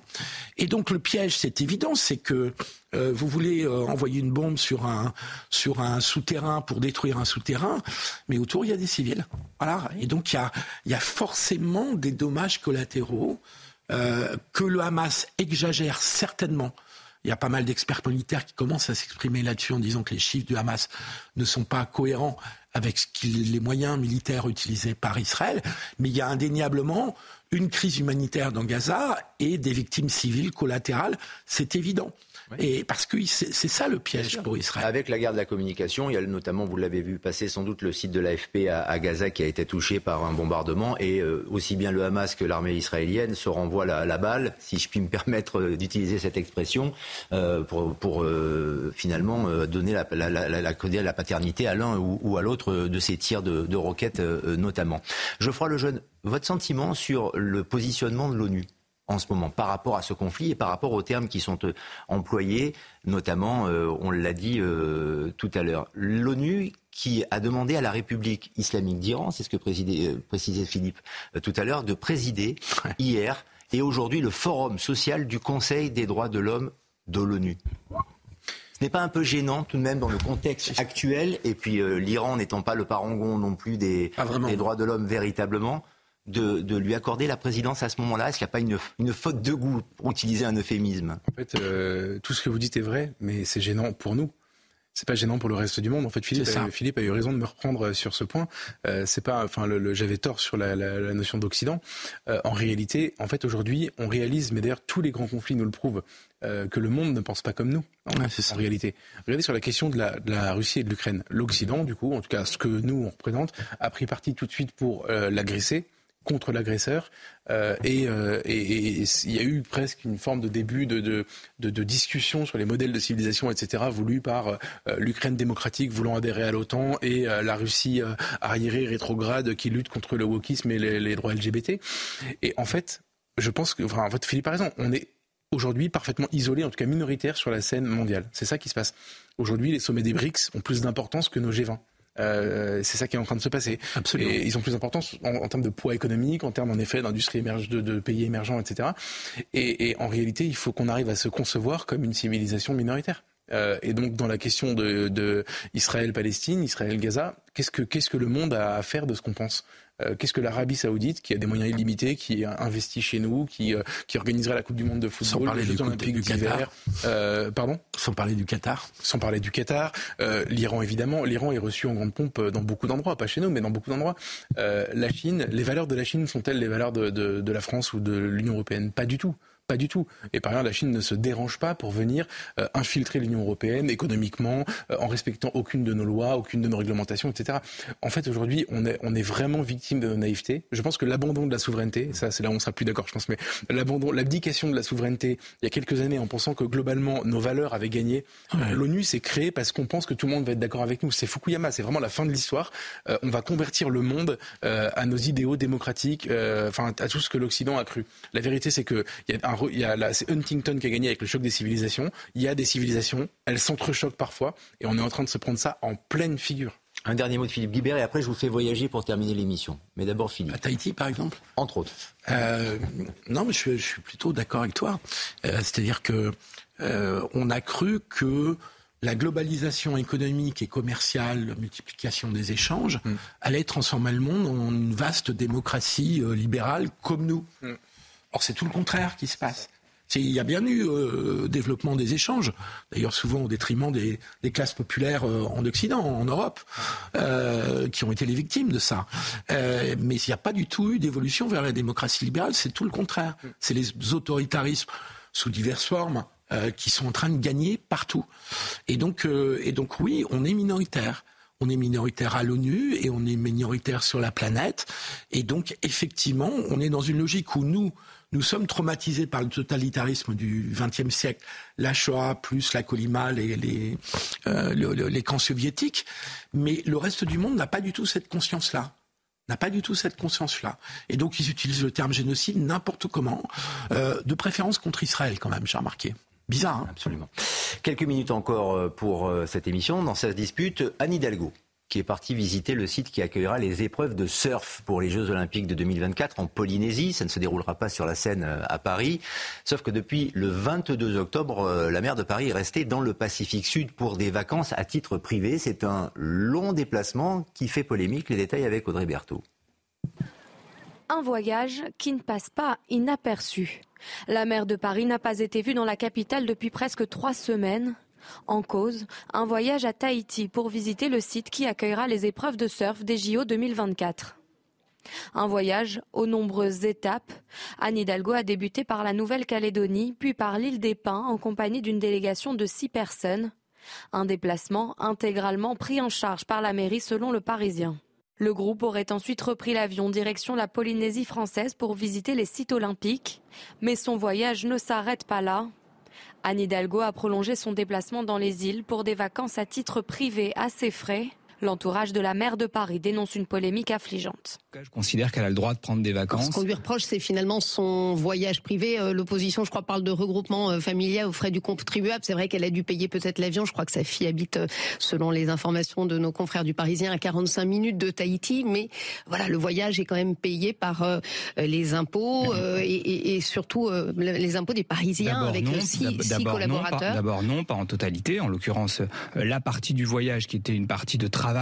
Et donc le piège, c'est évident, c'est que euh, vous voulez euh, envoyer une bombe sur un, sur un souterrain pour détruire un souterrain, mais autour, il y a des civils. Voilà. Et donc il y a, il y a forcément des dommages collatéraux que le Hamas exagère certainement il y a pas mal d'experts militaires qui commencent à s'exprimer là-dessus en disant que les chiffres du Hamas ne sont pas cohérents avec les moyens militaires utilisés par Israël. Mais il y a indéniablement une crise humanitaire dans Gaza et des victimes civiles collatérales, c'est évident. Et parce que c'est ça le piège pour Israël. Avec la guerre de la communication, il y a notamment, vous l'avez vu passer sans doute, le site de l'AFP à, à, Gaza qui a été touché par un bombardement. Et euh, aussi bien le Hamas que l'armée israélienne se renvoient la, la, balle, si je puis me permettre d'utiliser cette expression, euh, pour, pour euh, finalement euh, donner la, la, la, paternité à l'un ou, ou, à l'autre de ces tirs de, de roquettes euh, notamment. Geoffroy Lejeune, votre sentiment sur le positionnement de l'ONU? En ce moment par rapport à ce conflit et par rapport aux termes qui sont euh, employés, notamment, euh, on l'a dit euh, tout à l'heure, l'ONU qui a demandé à la République islamique d'Iran, c'est ce que présidait, précisait Philippe tout à l'heure, de présider hier et aujourd'hui le forum social du Conseil des droits de l'homme de l'ONU. Ce n'est pas un peu gênant tout de même dans le contexte actuel et puis l'Iran n'étant pas le parangon non plus des, des droits de l'homme véritablement de, lui accorder la présidence à ce moment-là Est-ce qu'il n'y a pas une, une, faute de goût, pour utiliser un euphémisme? En fait, euh, tout ce que vous dites est vrai, mais c'est gênant pour nous. C'est pas gênant pour le reste du monde. En fait, Philippe, a, Philippe a eu raison de me reprendre sur ce point. Euh, c'est pas, enfin, le, j'avais tort sur la, la, la notion d'Occident. Euh, en réalité, en fait, aujourd'hui, on réalise, mais d'ailleurs tous les grands conflits nous le prouvent, euh, que le monde ne pense pas comme nous. En, ouais, en réalité, regardez sur la question de la, de la Russie et de l'Ukraine. L'Occident, du coup, en tout cas, ce que nous on représente, a pris parti tout de suite pour euh, l'agresser contre l'agresseur. Euh, et, euh, il y a eu presque une forme de début de, de, discussion sur les modèles de civilisation, etc., voulus par euh, l'Ukraine démocratique voulant adhérer à l'OTAN et la Russie arriérée, rétrograde, qui lutte contre le wokisme et les, les, droits LGBT. Et en fait, je pense que, enfin, en fait, Philippe a raison, on est aujourd'hui parfaitement isolé, en tout cas minoritaire, sur la scène mondiale. C'est ça qui se passe. Aujourd'hui, les sommets des BRICS ont plus d'importance que nos G20. Euh, c'est ça qui est en train de se passer. Absolument. Et ils ont plus d'importance en, en, termes de poids économique, en termes en effet d'industrie émerge, de, de, pays émergents, etc. Et, et en réalité, il faut qu'on arrive à se concevoir comme une civilisation minoritaire. Euh, et donc dans la question de, de Israël-Palestine, Israël-Gaza, qu'est-ce que qu'est-ce que le monde a à faire de ce qu'on pense euh, Qu'est-ce que l'Arabie Saoudite, qui a des moyens illimités, qui investit chez nous, qui euh, qui organiserait la Coupe du Monde de football, sans parler les du, Olympiques du Qatar, euh, pardon? Sans parler du Qatar. Sans parler du Qatar, l'Iran évidemment, l'Iran est reçu en grande pompe dans beaucoup d'endroits, pas chez nous, mais dans beaucoup d'endroits. la Chine, les valeurs de la Chine sont-elles les valeurs de, de, de la France ou de l'Union européenne? Pas du tout. Pas du tout. Et par ailleurs, la Chine ne se dérange pas pour venir euh, infiltrer l'Union européenne économiquement, euh, en respectant aucune de nos lois, aucune de nos réglementations, etc. En fait, aujourd'hui, on est, on est vraiment victime de nos naïvetés. Je pense que l'abandon de la souveraineté, ça c'est là où on sera plus d'accord, je pense, mais l'abandon, l'abdication de la souveraineté, il y a quelques années, en pensant que globalement nos valeurs avaient gagné, ouais. l'ONU s'est créée parce qu'on pense que tout le monde va être d'accord avec nous. C'est Fukuyama, c'est vraiment la fin de l'histoire. Euh, on va convertir le monde euh, à nos idéaux démocratiques, enfin à tout ce que l'Occident a cru. La vérité, c'est que il y a un il y a là, c'est Huntington qui a gagné avec le choc des civilisations. Il y a des civilisations, elles s'entrechoquent parfois, et on est en train de se prendre ça en pleine figure. Un dernier mot de Philippe Guibert, et après je vous fais voyager pour terminer l'émission. Mais d'abord Philippe. À Tahiti, par exemple? Entre autres. Euh, non, mais je, je, suis plutôt d'accord avec toi. Euh, c'est-à-dire que euh, on a cru que la globalisation économique et commerciale, la multiplication des échanges, mm. allait transformer le monde en une vaste démocratie libérale comme nous. Mm. Or, c'est tout le contraire qui se passe. Il y a bien eu euh, développement des échanges, d'ailleurs souvent au détriment des, classes populaires euh, en Occident, en Europe, euh, qui ont été les victimes de ça. Mais il n'y a pas du tout eu d'évolution vers la démocratie libérale, c'est tout le contraire. C'est les autoritarismes sous diverses formes qui sont en train de gagner partout. Et donc, et donc oui, on est minoritaire on est minoritaire à l'ONU et on est minoritaire sur la planète. Et donc, effectivement, on est dans une logique où nous, nous sommes traumatisés par le totalitarisme du XXe siècle, la Shoah plus la Colima, les, les, euh, les camps soviétiques, mais le reste du monde n'a pas du tout cette conscience-là n'a pas du tout cette conscience-là. Et donc ils utilisent le terme génocide n'importe comment, euh, de préférence contre Israël quand même, j'ai remarqué. Bizarre, hein? Absolument. Quelques minutes encore euh, pour cette émission. Dans cette dispute, Anne Hidalgo, qui est partie visiter le site qui accueillera les épreuves de surf pour les Jeux Olympiques de 2024 en Polynésie. Ça ne se déroulera pas sur la Seine à Paris. Sauf que depuis le 22 octobre, la maire de Paris est restée dans le Pacifique Sud pour des vacances à titre privé. C'est un long déplacement qui fait polémique. Les détails avec Audrey Berthaud. Un voyage qui ne passe pas inaperçu. La maire de Paris n'a pas été vue dans la capitale depuis presque trois semaines. En cause, un voyage à Tahiti pour visiter le site qui accueillera les épreuves de surf des JO 2024. Un voyage aux nombreuses étapes. Anne Hidalgo a débuté par la Nouvelle-Calédonie, puis par l'île des Pins en compagnie d'une délégation de six personnes. Un déplacement intégralement pris en charge par la mairie selon le Parisien. Le groupe aurait ensuite repris l'avion direction la Polynésie française pour visiter les sites olympiques. Mais son voyage ne s'arrête pas là. Anne Hidalgo a prolongé son déplacement dans les îles pour des vacances à titre privé à ses frais. L'entourage de la maire de Paris dénonce une polémique affligeante. Je considère qu'elle a le droit de prendre des vacances. Ce qu'on lui reproche, c'est finalement son voyage privé. Euh, l'opposition, je crois, parle de regroupement euh, familial aux frais du contribuable. C'est vrai qu'elle a dû payer peut-être l'avion. Je crois que sa fille habite, euh, selon les informations de nos confrères du Parisien, à 45 minutes de Tahiti. Mais voilà, le voyage est quand même payé par les impôts et, surtout les impôts des Parisiens avec six, six collaborateurs. D'abord non, pas en totalité. En l'occurrence, la partie du voyage qui était une partie de travail,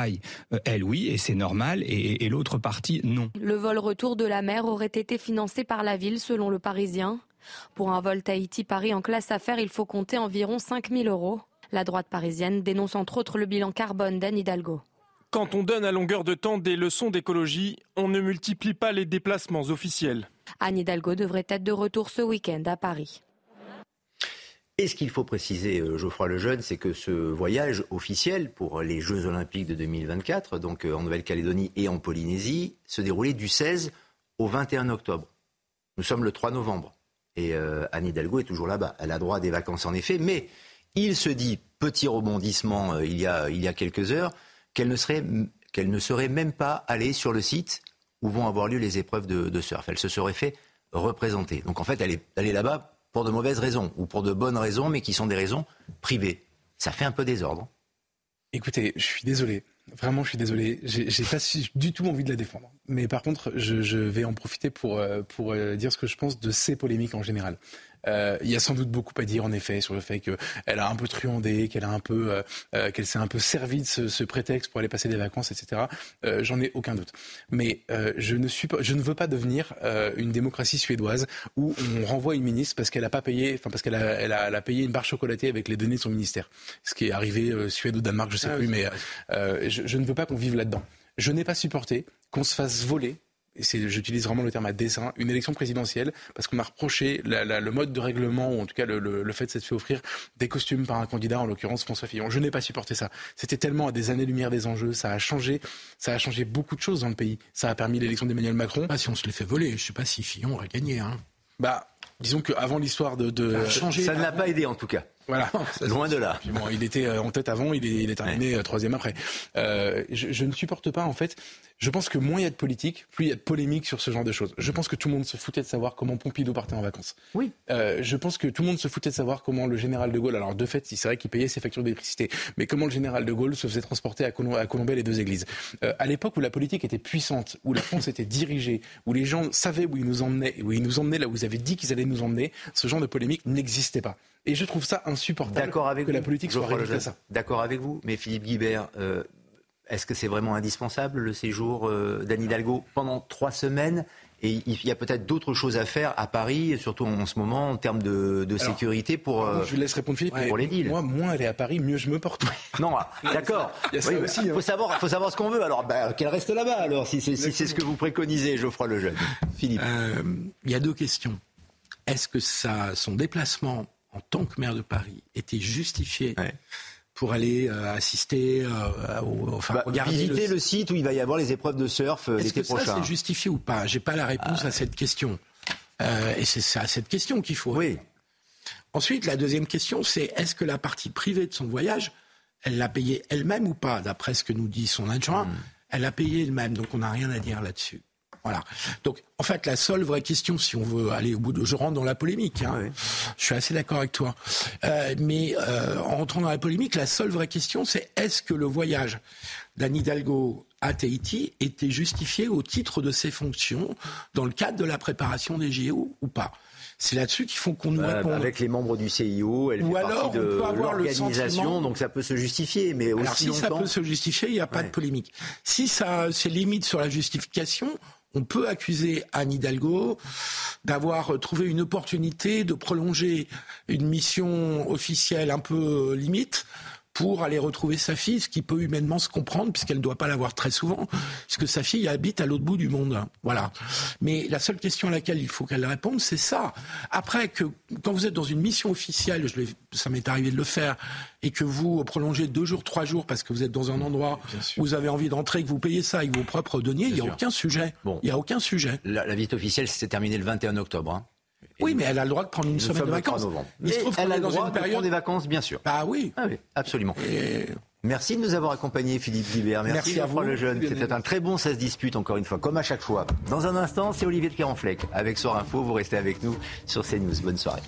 elle oui, et c'est normal. Et, et l'autre partie non. Le vol retour de la mer aurait été financé par la ville, selon le Parisien. Pour un vol Tahiti-Paris en classe affaires, il faut compter environ 5 000 euros. La droite parisienne dénonce entre autres le bilan carbone d'Anne Hidalgo. Quand on donne à longueur de temps des leçons d'écologie, on ne multiplie pas les déplacements officiels. Anne Hidalgo devrait être de retour ce week-end à Paris. Et ce qu'il faut préciser, euh, Geoffroy Lejeune, c'est que ce voyage officiel pour les Jeux Olympiques de 2024, donc euh, en Nouvelle-Calédonie et en Polynésie, se déroulait du 16 au 21 octobre. Nous sommes le 3 novembre. Et euh, Anne Hidalgo est toujours là-bas. Elle a droit à des vacances en effet, mais il se dit, petit rebondissement il, y a, il y a quelques heures, qu'elle ne, serait, qu'elle ne serait même pas allée sur le site où vont avoir lieu les épreuves de, de surf. Elle se serait fait représenter. Donc en fait, elle est, elle est là-bas pour de mauvaises raisons ou pour de bonnes raisons, mais qui sont des raisons privées. Ça fait un peu désordre. Écoutez, je suis désolé. Vraiment, je suis désolé. J'ai pas du tout envie de la défendre. Mais par contre, je, vais en profiter pour, euh, pour euh, dire ce que je pense de ces polémiques en général. Euh, il y a sans doute beaucoup à dire en effet sur le fait qu'elle a un peu truandé, qu'elle a un peu, euh, euh, qu'elle s'est un peu servi de ce, ce, prétexte pour aller passer des vacances, etc. Euh, J'en ai aucun doute. Mais euh, je ne suis pas, je ne veux pas devenir une démocratie suédoise où on renvoie une ministre parce qu'elle a pas payé, enfin parce qu'elle a, elle a, elle a, payé une barre chocolatée avec les données de son ministère. Ce qui est arrivé Suède ou Danemark, je sais ah plus, mais je, je ne veux pas qu'on vive là-dedans. Je n'ai pas supporté qu'on se fasse voler j'utilise vraiment le terme à dessein, une élection présidentielle, parce qu'on a reproché la, la, le mode de règlement, ou en tout cas le, le, le fait de s'être fait offrir des costumes par un candidat, en l'occurrence François Fillon. Je n'ai pas supporté ça. C'était tellement à des années-lumière des enjeux, ça a changé, ça a changé beaucoup de choses dans le pays. Ça a permis l'élection d'Emmanuel Macron. Ah, si on se les fait voler, je ne sais pas si Fillon aurait gagné. Hein. Bah, disons qu'avant l'histoire de, de... Ça, ça ne l'a pas aidé en tout cas. Voilà, loin de là. Bon, il était euh, en tête avant, il est, il est terminé ouais. Euh, troisième après. Euh, je, je, ne supporte pas en fait. Je pense que moins il y a de politique, plus il y a de polémique sur ce genre de choses. Je pense que tout le monde se foutait de savoir comment Pompidou partait en vacances. Oui. Euh, je pense que tout le monde se foutait de savoir comment le général de Gaulle, alors de fait, c'est vrai qu'il payait ses factures d'électricité, mais comment le général de Gaulle se faisait transporter à, Colom à Colombey les deux églises. Euh, à l'époque où la politique était puissante, où la France était dirigée, où les gens savaient où ils nous emmenaient, où ils nous emmenaient là où ils avaient dit qu'ils allaient nous emmener, ce genre de polémique n'existait pas. Et je trouve ça insupportable avec que vous, la politique soit réduite à ça. D'accord avec vous, mais Philippe Guibert, euh, est-ce que c'est vraiment indispensable le séjour euh, d'Anne Hidalgo pendant trois semaines? Et il y a peut-être d'autres choses à faire à Paris, surtout en ce moment, en termes de, de alors, sécurité pour. Euh, je laisse répondre Philippe. Ouais, pour les deals. Moi, moins elle est à Paris, mieux je me porte. non, d'accord. il oui, aussi. Il hein. faut savoir, faut savoir ce qu'on veut. Alors, bah, qu'elle reste là-bas. Alors, si c'est si ce que vous préconisez, Geoffroy Lejeune. Philippe. Euh, il y a deux questions. Est-ce que ça, son déplacement en tant que maire de Paris était justifié ouais. pour aller euh, assister, euh, au, enfin Bah, regarder visiter le- le site où il va y avoir les épreuves de surf euh, Est-ce que ça c'est justifié ou pas? J'ai pas la réponse à cette question. Et c'est à cette question qu'il faut. Oui. Ensuite, la deuxième question, c'est est-ce que la partie privée de son voyage, elle l'a payée elle-même ou pas? D'après ce que nous dit son adjoint, Hmm. elle l'a payée elle-même, donc on n'a rien à dire là-dessus. Voilà. Donc, en fait, la seule vraie question, si on veut aller au bout de, je rentre dans la polémique. hein. Je suis assez d'accord avec toi. Euh, mais euh, en rentrant dans la polémique, la seule vraie question, c'est est-ce que le voyage d'Anne Hidalgo à Tahiti était justifié au titre de ses fonctions dans le cadre de la préparation des JO ou pas? C'est là-dessus qu'il faut qu'on nous Euh, réponde. avec les membres du CIO, elle Ou fait alors, partie on de peut avoir le l'organisation, donc ça peut se justifier, mais Alors aussi si ça peut se justifier, il n'y a pas de polémique. Si ça c'est limite sur la justification, on peut accuser Anne Hidalgo d'avoir trouvé une opportunité de prolonger une mission officielle un peu limite pour aller retrouver sa fille, ce qui peut humainement se comprendre, puisqu'elle ne doit pas la voir très souvent, puisque sa fille habite à l'autre bout du monde. Voilà. Mais la seule question à laquelle il faut qu'elle réponde, c'est ça. Après, que quand vous êtes dans une mission officielle, je ça m'est arrivé de le faire, et que vous prolongez deux jours, trois jours, parce que vous êtes dans un endroit où vous avez envie d'entrer, que vous payez ça avec vos propres deniers, il n'y a sûr. aucun sujet. Bon. Il n'y a aucun sujet. La, la visite officielle s'est terminée le 21 octobre. hein. Oui, mais elle a le droit de prendre une semaine de le 3 vacances. Il se trouve elle a le droit de prendre des vacances, bien sûr. Bah oui. Ah oui, absolument. Et- Merci de nous avoir accompagnés, Philippe Guibert. Merci, Merci à vous. Lejeune. C'était un très bon Ça se dispute, encore une fois, comme à chaque fois. Dans un instant, c'est Olivier de Carenfleck avec Soir Info. Vous restez avec nous sur CNews. Bonne soirée.